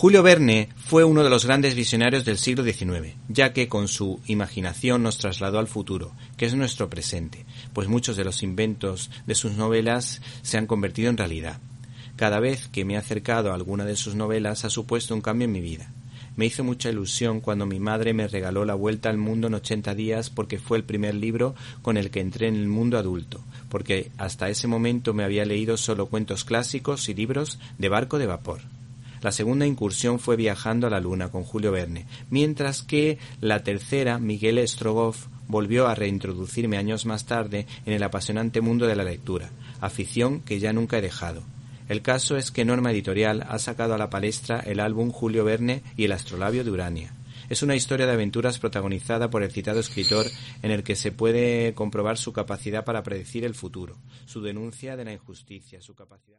Julio Verne fue uno de los grandes visionarios del siglo XIX, ya que con su imaginación nos trasladó al futuro, que es nuestro presente, pues muchos de los inventos de sus novelas se han convertido en realidad. Cada vez que me he acercado a alguna de sus novelas ha supuesto un cambio en mi vida. Me hizo mucha ilusión cuando mi madre me regaló La Vuelta al Mundo en 80 días porque fue el primer libro con el que entré en el mundo adulto, porque hasta ese momento me había leído solo cuentos clásicos y libros de barco de vapor. La segunda incursión fue Viajando a la Luna con Julio Verne, mientras que la tercera, Miguel Strogoff, volvió a reintroducirme años más tarde en el apasionante mundo de la lectura, afición que ya nunca he dejado. El caso es que Norma Editorial ha sacado a la palestra el álbum Julio Verne y el astrolabio de Urania. Es una historia de aventuras protagonizada por el citado escritor en el que se puede comprobar su capacidad para predecir el futuro, su denuncia de la injusticia, su capacidad.